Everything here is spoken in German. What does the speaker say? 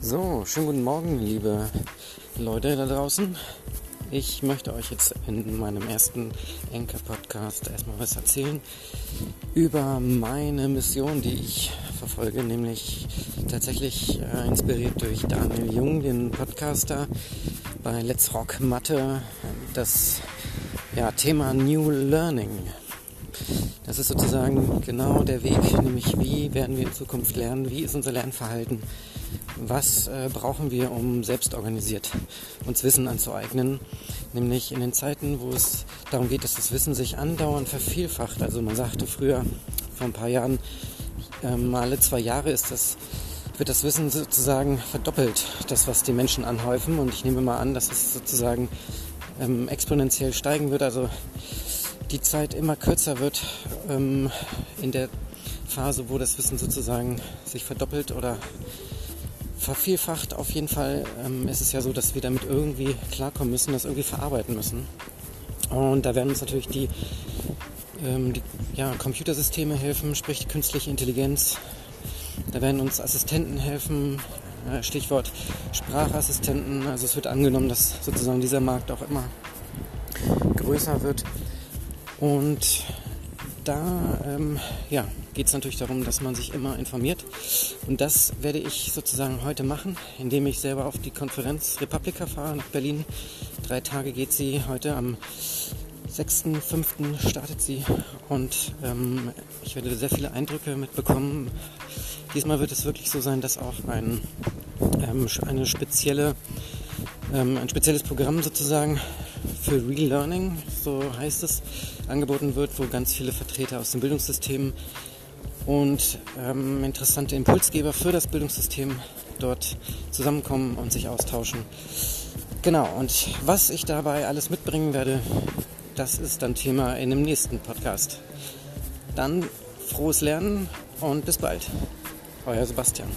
So, schönen guten Morgen, liebe Leute da draußen. Ich möchte euch jetzt in meinem ersten Enker-Podcast erstmal was erzählen über meine Mission, die ich verfolge, nämlich tatsächlich äh, inspiriert durch Daniel Jung, den Podcaster bei Let's Rock Mathe, das ja, Thema New Learning. Das ist sozusagen genau der Weg, nämlich wie werden wir in Zukunft lernen, wie ist unser Lernverhalten, was äh, brauchen wir, um selbst organisiert uns Wissen anzueignen, nämlich in den Zeiten, wo es darum geht, dass das Wissen sich andauernd vervielfacht. Also man sagte früher, vor ein paar Jahren, ähm, alle zwei Jahre ist das, wird das Wissen sozusagen verdoppelt, das, was die Menschen anhäufen. Und ich nehme mal an, dass es sozusagen ähm, exponentiell steigen wird. Also die Zeit immer kürzer wird ähm, in der Phase, wo das Wissen sozusagen sich verdoppelt oder vervielfacht. Auf jeden Fall ähm, ist es ja so, dass wir damit irgendwie klarkommen müssen, das irgendwie verarbeiten müssen. Und da werden uns natürlich die, ähm, die ja, Computersysteme helfen, sprich die künstliche Intelligenz. Da werden uns Assistenten helfen, äh, Stichwort Sprachassistenten. Also es wird angenommen, dass sozusagen dieser Markt auch immer größer wird. Und da ähm, ja, geht es natürlich darum, dass man sich immer informiert. Und das werde ich sozusagen heute machen, indem ich selber auf die Konferenz Republika fahre nach Berlin. Drei Tage geht sie heute am 6.5. startet sie und ähm, ich werde sehr viele Eindrücke mitbekommen. Diesmal wird es wirklich so sein, dass auch ein, ähm, eine spezielle, ähm, ein spezielles Programm sozusagen für Real Learning, so heißt es, angeboten wird, wo ganz viele Vertreter aus dem Bildungssystem und ähm, interessante Impulsgeber für das Bildungssystem dort zusammenkommen und sich austauschen. Genau, und was ich dabei alles mitbringen werde, das ist dann Thema in dem nächsten Podcast. Dann frohes Lernen und bis bald. Euer Sebastian.